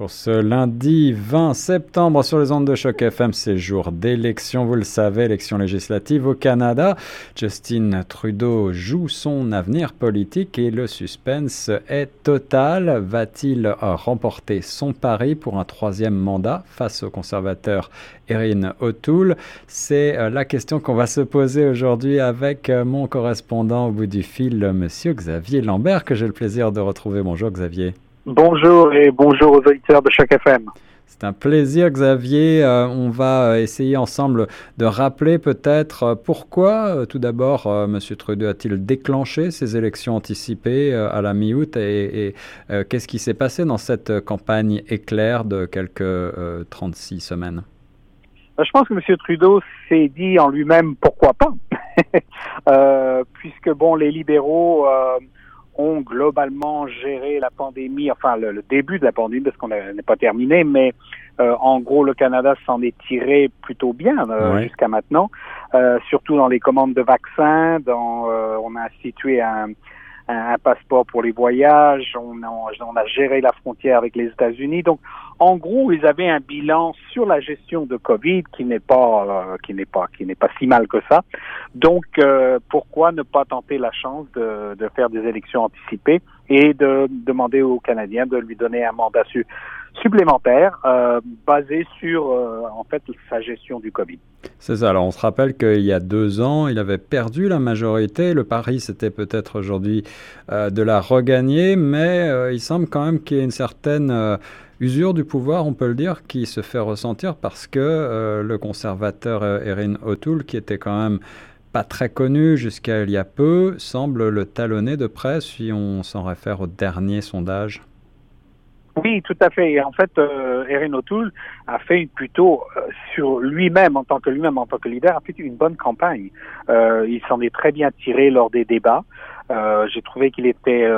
Pour ce lundi 20 septembre sur les ondes de choc FM, c'est jour d'élection, vous le savez, élection législative au Canada. Justin Trudeau joue son avenir politique et le suspense est total. Va-t-il remporter son pari pour un troisième mandat face au conservateur Erin O'Toole? C'est euh, la question qu'on va se poser aujourd'hui avec euh, mon correspondant au bout du fil, monsieur Xavier Lambert, que j'ai le plaisir de retrouver. Bonjour Xavier. Bonjour et bonjour aux auditeurs de chaque FM. C'est un plaisir, Xavier. Euh, on va essayer ensemble de rappeler peut-être euh, pourquoi, euh, tout d'abord, M. Trudeau a-t-il déclenché ces élections anticipées à la mi-août et, qu'est-ce qui s'est passé dans cette campagne éclair de quelques 36 semaines? Je pense que M. Trudeau s'est dit en lui-même pourquoi pas, puisque bon, les libéraux ont globalement géré la pandémie, enfin le, début de la pandémie, parce qu'on n'est pas terminé, mais euh, en gros, le Canada s'en est tiré plutôt bien euh, jusqu'à maintenant, euh, surtout dans les commandes de vaccins. Dans, on a institué un, un, passeport pour les voyages, on a, on a géré la frontière avec les États-Unis. Donc, en gros, ils avaient un bilan sur la gestion de Covid qui n'est pas euh, qui n'est pas qui n'est pas si mal que ça. Donc, euh, pourquoi ne pas tenter la chance de, de, faire des élections anticipées? Et de demander aux Canadiens de lui donner un mandat supplémentaire euh, basé sur en fait sa gestion du Covid. C'est ça. Alors, on se rappelle qu'il y a deux ans, il avait perdu la majorité. Le pari, c'était peut-être aujourd'hui de la regagner, mais il semble quand même qu'il y ait une certaine usure du pouvoir, on peut le dire, qui se fait ressentir parce que euh, le conservateur euh, Erin O'Toole, qui était quand même pas très connu jusqu'à il y a peu, semble le talonner de près si on s'en réfère au dernier sondage. Oui, tout à fait. En fait, euh, Erin O'Toole a fait plutôt sur lui-même, en tant que lui-même, en tant que leader, a fait une bonne campagne. il s'en est très bien tiré lors des débats. J'ai trouvé qu'il était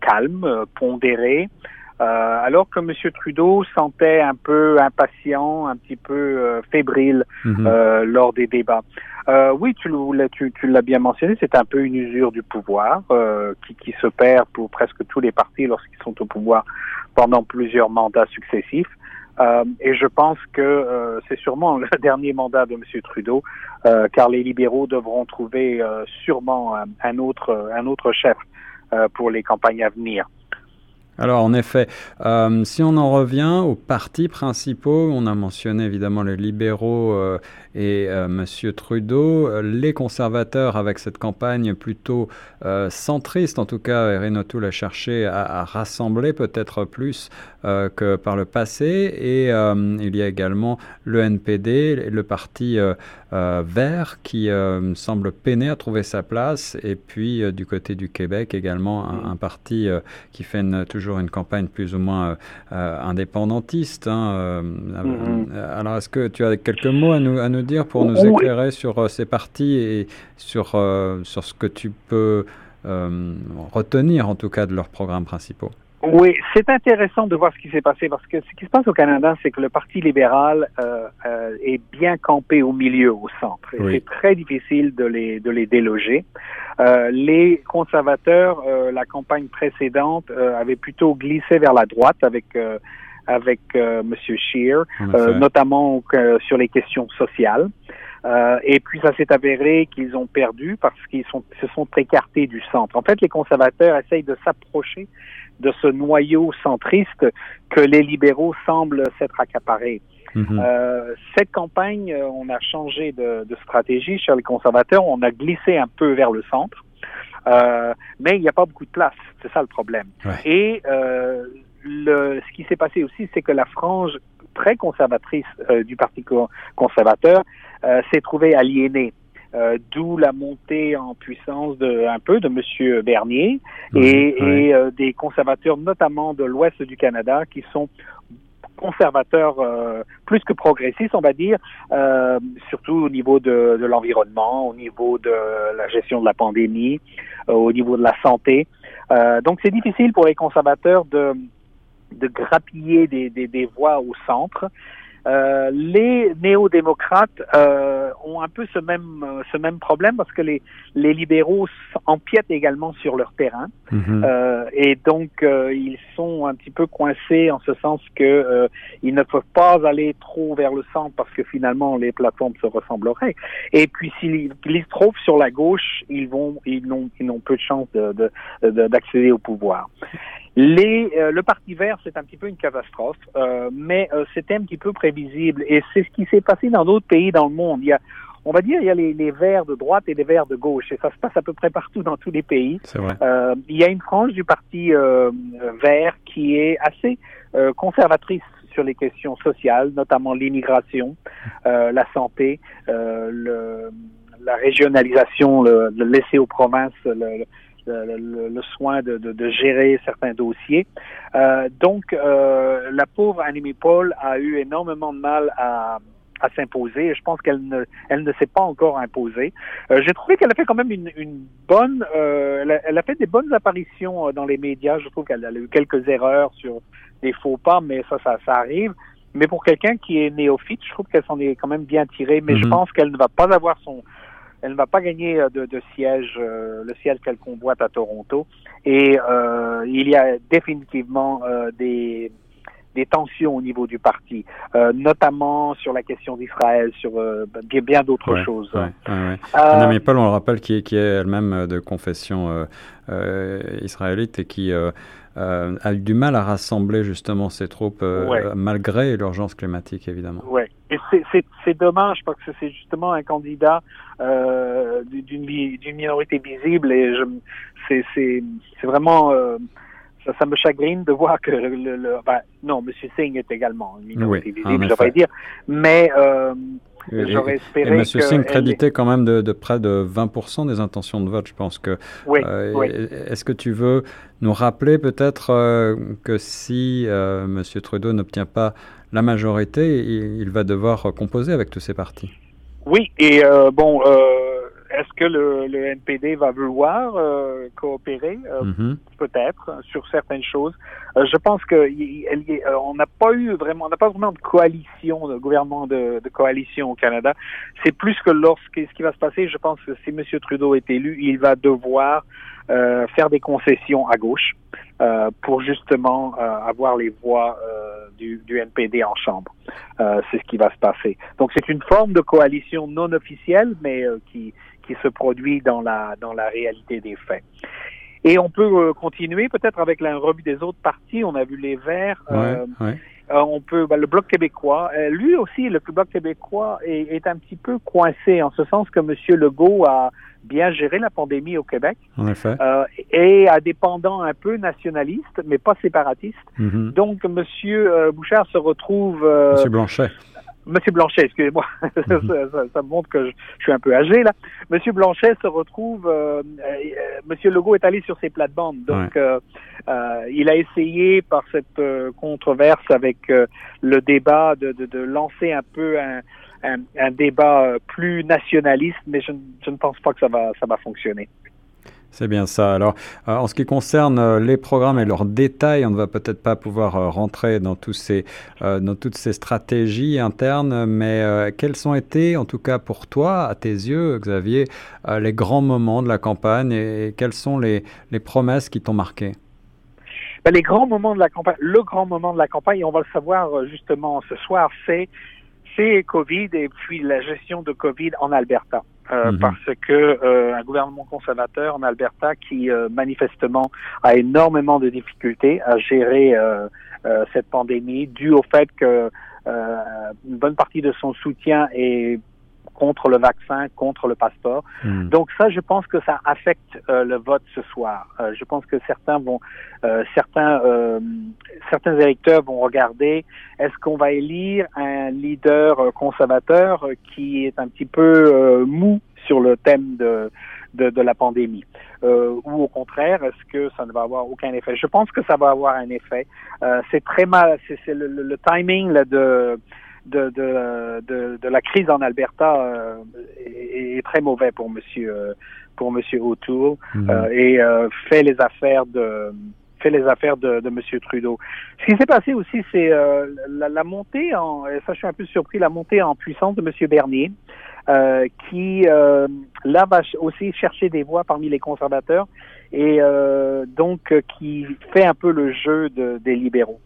calme, pondéré. Euh, alors que M. Trudeau sentait un peu impatient, un petit peu euh, fébrile mhm. euh, lors des débats. oui, tu, tu, tu l'as bien mentionné, c'est un peu une usure du pouvoir qui, qui se perd pour presque tous les partis lorsqu'ils sont au pouvoir pendant plusieurs mandats successifs. Euh, et je pense que euh, c'est sûrement le dernier mandat de M. Trudeau, euh, car les libéraux devront trouver sûrement un, un, autre, un autre chef pour les campagnes à venir. Alors en effet, euh, si on en revient aux partis principaux, on a mentionné évidemment les libéraux euh, et euh, Monsieur Trudeau, les conservateurs avec cette campagne plutôt centriste, en tout cas Erin O'Toole a cherché à, rassembler peut-être plus que par le passé, et il y a également le NPD, le parti vert qui semble peiner à trouver sa place, et puis du côté du Québec également un, un parti qui fait une, toujours une campagne plus ou moins euh, euh, indépendantiste. Hein, euh, mm-hmm. Alors, est-ce que tu as quelques mots à nous, à nous dire pour nous éclairer sur ces partis et sur, sur ce que tu peux retenir, en tout cas, de leurs programmes principaux? Oui, c'est intéressant de voir ce qui s'est passé parce que ce qui se passe au Canada, c'est que le Parti libéral euh, euh, est bien campé au milieu, au centre. C'est très difficile de les, de les déloger. Euh, les conservateurs, euh, la campagne précédente, euh, avaient plutôt glissé vers la droite avec avec Monsieur Scheer, notamment sur les questions sociales. et puis ça s'est avéré qu'ils ont perdu parce qu'ils sont, se sont écartés du centre. En fait, les conservateurs essayent de s'approcher de ce noyau centriste que les libéraux semblent s'être accaparés. Mhm. Euh, cette campagne, euh, on a changé de, de, stratégie chez les conservateurs, on a glissé un peu vers le centre, euh, mais il n'y a pas beaucoup de place, c'est ça le problème. Et euh, le, ce qui s'est passé aussi, c'est que la frange très conservatrice euh, du Parti conservateur s'est trouvée aliénée. Euh, d'où la montée en puissance de un peu de Monsieur Bernier et, euh, des conservateurs, notamment de l'Ouest du Canada, qui sont conservateurs euh, plus que progressistes, on va dire, surtout au niveau de, de l'environnement, au niveau de la gestion de la pandémie, au niveau de la santé. donc c'est difficile pour les conservateurs de, de grappiller des, des, des voix au centre. Euh, les néo-démocrates euh, ont un peu ce même ce même problème parce que les les libéraux empiètent également sur leur terrain mhm. euh, et donc euh, ils sont un petit peu coincés en ce sens que euh, ils ne peuvent pas aller trop vers le centre parce que finalement les plateformes se ressembleraient et puis s'ils se trouvent sur la gauche ils vont ils n'ont ils n'ont peu de chance de d'accéder au pouvoir. Les, euh, le Parti vert, c'est un petit peu une catastrophe, euh, mais euh, c'était un petit peu prévisible et c'est ce qui s'est passé dans d'autres pays dans le monde. Il y a, on va dire, il y a les, les, verts de droite et les verts de gauche et ça se passe à peu près partout dans tous les pays. Vrai. il y a une frange du Parti vert qui est assez conservatrice sur les questions sociales, notamment l'immigration, la santé, le, la régionalisation, le, le laisser aux provinces, le, le, le, soin de, de, de, gérer certains dossiers. Euh, donc, euh, la pauvre Annemie Paul a eu énormément de mal à, à s'imposer. Je pense qu'elle ne, elle ne s'est pas encore imposée. Euh, J'ai trouvé qu'elle a fait quand même une, une bonne, euh, elle a, elle, a, fait des bonnes apparitions euh, dans les médias. Je trouve qu'elle a eu quelques erreurs sur des faux pas, mais ça, ça, ça arrive. Mais pour quelqu'un qui est néophyte, je trouve qu'elle s'en est quand même bien tirée. Mais je mhm. pense qu'elle ne va pas avoir son elle ne va pas gagner euh, de, de siège, euh, le siège qu'elle convoite à Toronto. Et euh, il y a définitivement des, des tensions au niveau du parti, notamment sur la question d'Israël, sur bien, d'autres choses. Ouais, ouais, Anna Paul, on le rappelle, qui est elle-même de confession israélite et qui a eu du mal à rassembler justement ses troupes malgré l'urgence climatique, évidemment. Oui, c'est dommage parce que c'est justement un candidat euh, d'une minorité visible et c'est vraiment euh, ça, ça, me chagrine de voir que le, le ben, non, M. Singh est également une minorité visible, je dire, mais euh, j'aurais espéré. Et M. Singh créditait quand même de, de, près de 20% des intentions de vote. Je pense que. Oui, euh, oui. Est-ce que tu veux nous rappeler peut-être euh, que si euh, M. Trudeau n'obtient pas la majorité, il, va devoir composer avec tous ces partis? Oui, et euh, bon, est-ce que le, le, NPD va vouloir euh, coopérer? Mm-hmm. Peut-être sur certaines choses. je pense que on n'a pas eu vraiment, on n'a pas vraiment de coalition, de gouvernement de, de coalition au Canada. C'est plus que lorsque ce qui va se passer, je pense que si M. Trudeau est élu, il va devoir euh, faire des concessions à gauche euh, pour justement euh, avoir les voix euh, du, du, NPD en chambre. Euh, c'est ce qui va se passer. Donc c'est une forme de coalition non officielle, mais qui, qui se produit dans la, dans la réalité des faits. Et on peut continuer peut-être avec la revue des autres partis. On a vu les Verts. Ouais, ouais. on peut bah, le bloc québécois. lui aussi, le bloc québécois est, est, un petit peu coincé en ce sens que M. Legault a bien géré la pandémie au Québec. En effet. Euh, et à dépendant un peu nationaliste, mais pas séparatiste. Mm-hmm. Donc, euh, Bouchard se retrouve. Euh, Monsieur Blanchet. Monsieur Blanchet, excusez-moi, mm-hmm. ça, ça, montre que je, je, suis un peu âgé là. Monsieur Blanchet se retrouve, euh, euh, Monsieur Legault est allé sur ses plates-bandes, donc ouais. euh, il a essayé par cette controverse avec le débat de, de, de, lancer un peu un, un, un, débat euh, plus nationaliste, mais je, je, ne pense pas que ça va, ça va fonctionner. C'est bien ça. Alors, euh, en ce qui concerne euh, les programmes et leurs détails, on ne va peut-être pas pouvoir euh, rentrer dans, tous ces, dans toutes ces stratégies internes, mais quels ont été, en tout cas pour toi, à tes yeux, Xavier, les grands moments de la campagne et, et quelles sont les, les promesses qui t'ont marqué? Ben, Les grands moments de la campagne, le grand moment de la campagne, on va le savoir justement ce soir, c'est Covid et puis la gestion de Covid en Alberta. Euh, -hmm. Parce que euh, un gouvernement conservateur en Alberta qui euh, manifestement a énormément de difficultés à gérer euh, euh, cette pandémie, dû au fait que une bonne partie de son soutien est contre le vaccin, contre le passeport. Mmh. Donc ça, je pense que ça affecte euh, le vote ce soir. Euh, je pense que certains vont, euh, certains, euh, certains électeurs vont regarder est-ce qu'on va élire un leader euh, conservateur qui est un petit peu euh, mou sur le thème de de, de la pandémie? Ou au contraire est-ce que ça ne va avoir aucun effet? Je pense que ça va avoir un effet. c'est très mal, c'est le, le, le, timing là, de de, de, de, de, la crise en Alberta euh, est, est, très mauvais pour Monsieur pour Monsieur O'Toole mmh. euh, et euh, fait les affaires de fait les affaires de, de M. Trudeau. Ce qui s'est passé aussi, c'est la, la, montée en, ça je suis un peu surpris, la montée en puissance de M. Bernier, qui là va aussi chercher des voix parmi les conservateurs et donc qui fait un peu le jeu de, des libéraux.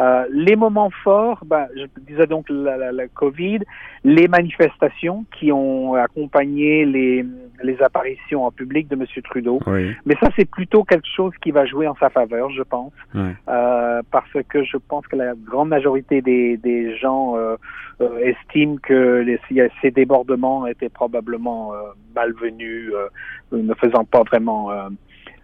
Euh, les moments forts, ben, je disais donc la, la, Covid, les manifestations qui ont accompagné les, les apparitions en public de M. Trudeau. Mais ça, c'est plutôt quelque chose qui va jouer en sa faveur, je pense, euh, parce que je pense que la grande majorité des, des gens euh, euh estiment que les, ces débordements étaient probablement malvenus, ne faisant pas vraiment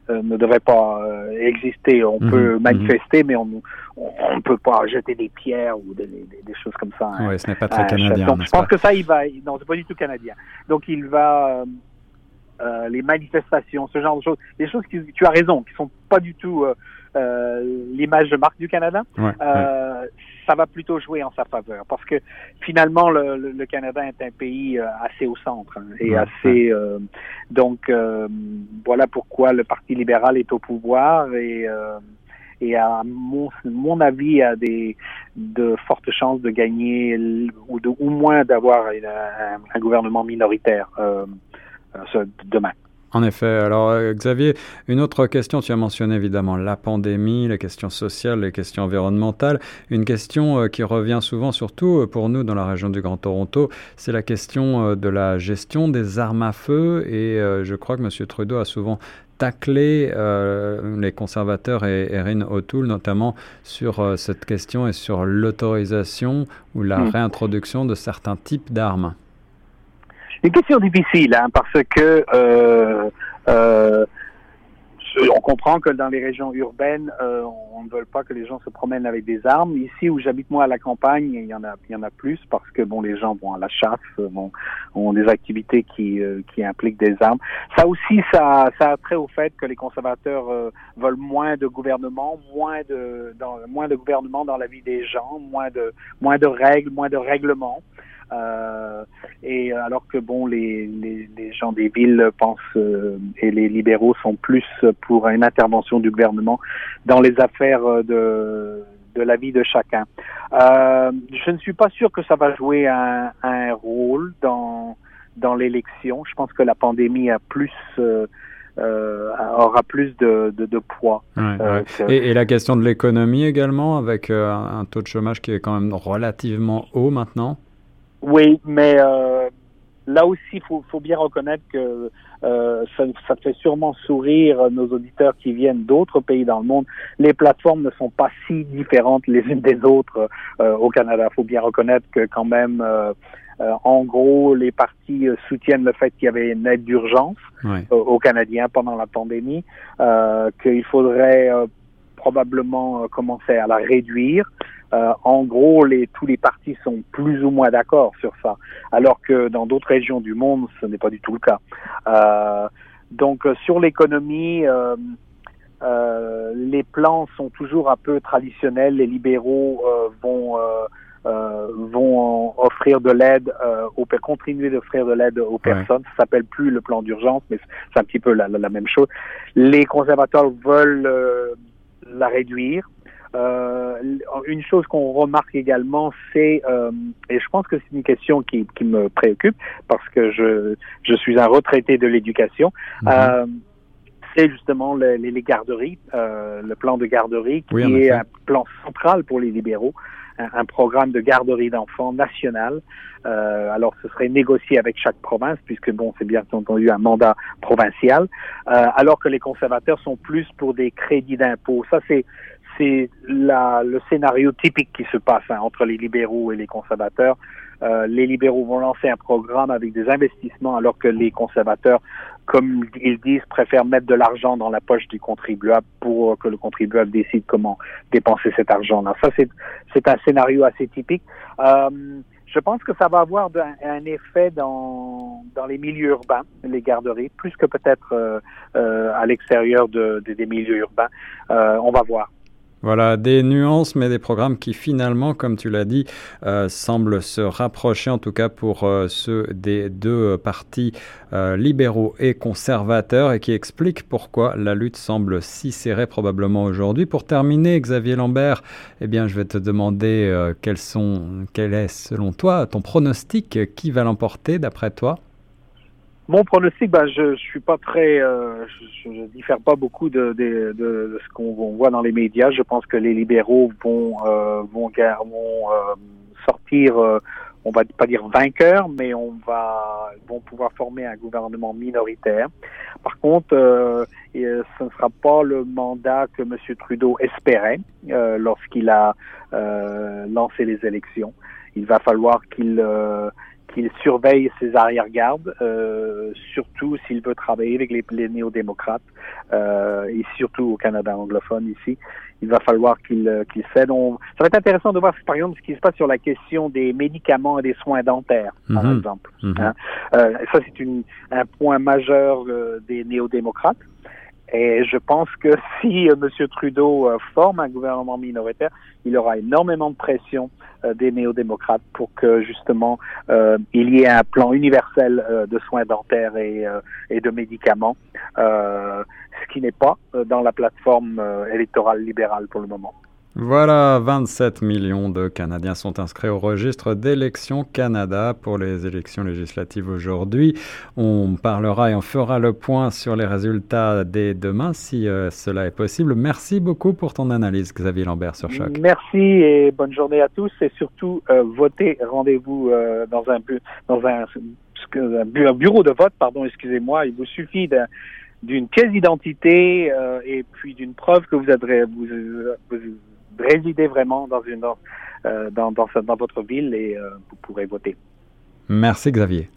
ne devrait pas euh, exister. On mhm, peut mhm. manifester, mais on ne peut pas jeter des pierres ou des, des, des choses comme ça. Hein. Oui, ce n'est pas très canadien. Donc, je pense que ça, il va. Non, c'est pas du tout canadien. Donc, il va. Euh, les manifestations, ce genre de choses, des choses qui, tu as raison, qui sont pas du tout euh, l'image de marque du Canada, euh, ça va plutôt jouer en sa faveur parce que finalement le, Canada est un pays euh, assez au centre hein, et assez donc voilà pourquoi le Parti libéral est au pouvoir et et à mon, mon avis a des de fortes chances de gagner ou de ou moins d'avoir un, un, gouvernement minoritaire demain. En effet. Alors, euh, Xavier, une autre question, tu as mentionné évidemment la pandémie, les questions sociales, les questions environnementales. Une question euh, qui revient souvent, surtout euh, pour nous dans la région du Grand Toronto, c'est la question de la gestion des armes à feu. Et je crois que M. Trudeau a souvent taclé les conservateurs et Erin O'Toole notamment sur cette question et sur l'autorisation ou la hmm. réintroduction de certains types d'armes. Une question difficile, hein, parce que euh, euh, on comprend que dans les régions urbaines, euh, on ne veut pas que les gens se promènent avec des armes. Ici où j'habite moi à la campagne, il y en a, il y en a plus parce que bon, les gens vont à la chasse, vont, ont des activités qui, qui impliquent des armes. Ça aussi, ça, ça a trait au fait que les conservateurs veulent moins de gouvernement, moins de, dans, moins de gouvernement dans la vie des gens, moins de, moins de règles, moins de règlements. Euh, et alors que bon, les, les, les, gens des villes pensent euh, et les libéraux sont plus pour une intervention du gouvernement dans les affaires de de la vie de chacun. Euh, je ne suis pas sûr que ça va jouer un, un rôle dans dans l'élection. Je pense que la pandémie a plus euh, euh aura plus de, de, de poids. Euh, et, et, la question de l'économie également, avec un taux de chômage qui est quand même relativement haut maintenant. Oui, mais euh, là aussi, il faut, faut, bien reconnaître que euh, ça, ça, fait sûrement sourire nos auditeurs qui viennent d'autres pays dans le monde. Les plateformes ne sont pas si différentes les unes des autres euh, au Canada. Il faut bien reconnaître que quand même, euh, euh, en gros, les partis soutiennent le fait qu'il y avait une aide d'urgence aux Canadiens pendant la pandémie, qu'il faudrait probablement commencer à la réduire. Euh, en gros, les, tous les partis sont plus ou moins d'accord sur ça, alors que dans d'autres régions du monde, ce n'est pas du tout le cas. Euh, donc, euh, sur l'économie, euh, euh, les plans sont toujours un peu traditionnels. Les libéraux vont vont offrir de l'aide, euh, continuer d'offrir de l'aide aux personnes. Ça s'appelle plus le plan d'urgence, mais c'est un petit peu la, la, même chose. Les conservateurs veulent la réduire. Euh, une chose qu'on remarque également, c'est, euh, et je pense que c'est une question qui, qui, me préoccupe parce que je, je suis un retraité de l'éducation, c'est justement les, les, garderies, euh, le plan de garderie qui est un plan central pour les libéraux, un, un programme de garderie d'enfants national. Euh, alors, ce serait négocié avec chaque province, puisque bon, c'est bien entendu un mandat provincial, euh, alors que les conservateurs sont plus pour des crédits d'impôt. Ça, c'est c'est le scénario typique qui se passe hein, entre les libéraux et les conservateurs. Euh, les libéraux vont lancer un programme avec des investissements alors que les conservateurs, comme ils disent, préfèrent mettre de l'argent dans la poche du contribuable pour que le contribuable décide comment dépenser cet argent-là. Ça, c'est un scénario assez typique. Euh, je pense que ça va avoir un, effet dans, les milieux urbains, les garderies, plus que peut-être euh, à l'extérieur de, des milieux urbains. on va voir. Voilà, des nuances, mais des programmes qui finalement, comme tu l'as dit, euh, semblent se rapprocher, en tout cas pour euh, ceux des deux partis euh, libéraux et conservateurs, et qui expliquent pourquoi la lutte semble si serrée probablement aujourd'hui. Pour terminer, Xavier Lambert, eh bien, je vais te demander quel est selon toi ton pronostic, qui va l'emporter d'après toi? Mon pronostic, ben, je, je suis pas très, euh, je, diffère pas beaucoup de, de, de, ce qu'on voit dans les médias. Je pense que les libéraux vont euh, vont, vont euh, sortir, euh, on va pas dire vainqueurs, mais on va vont pouvoir former un gouvernement minoritaire. Par contre, euh, ce ne sera pas le mandat que M. Trudeau espérait lorsqu'il a lancé les élections. Il va falloir qu'il qu'il surveille ses arrière-gardes, euh, surtout s'il veut travailler avec les, les néo-démocrates, euh, et surtout au Canada anglophone ici. Il va falloir qu'il euh, qu'il cède. ça va être intéressant de voir, par exemple, ce qui se passe sur la question des médicaments et des soins dentaires, par mhm. exemple. Mhm. Hein. Euh, ça, c'est un point majeur euh, des néo-démocrates. Et je pense que si euh, M. Trudeau euh, forme un gouvernement minoritaire, il aura énormément de pression euh, des néo-démocrates pour que justement il y ait un plan universel de soins dentaires et, et de médicaments, ce qui n'est pas dans la plateforme électorale libérale pour le moment. Voilà, 27 millions de Canadiens sont inscrits au registre d'élections Canada pour les élections législatives aujourd'hui. On parlera et on fera le point sur les résultats dès demain si euh, cela est possible. Merci beaucoup pour ton analyse, Xavier Lambert sur Choc. Merci et bonne journée à tous et surtout euh, votez. Rendez-vous euh, dans un bureau de vote, pardon, excusez-moi. Il vous suffit d'une pièce d'identité et puis d'une preuve que vous, vous résidez vraiment dans, une, euh, dans, dans, dans votre ville et euh, vous pourrez voter. Merci Xavier.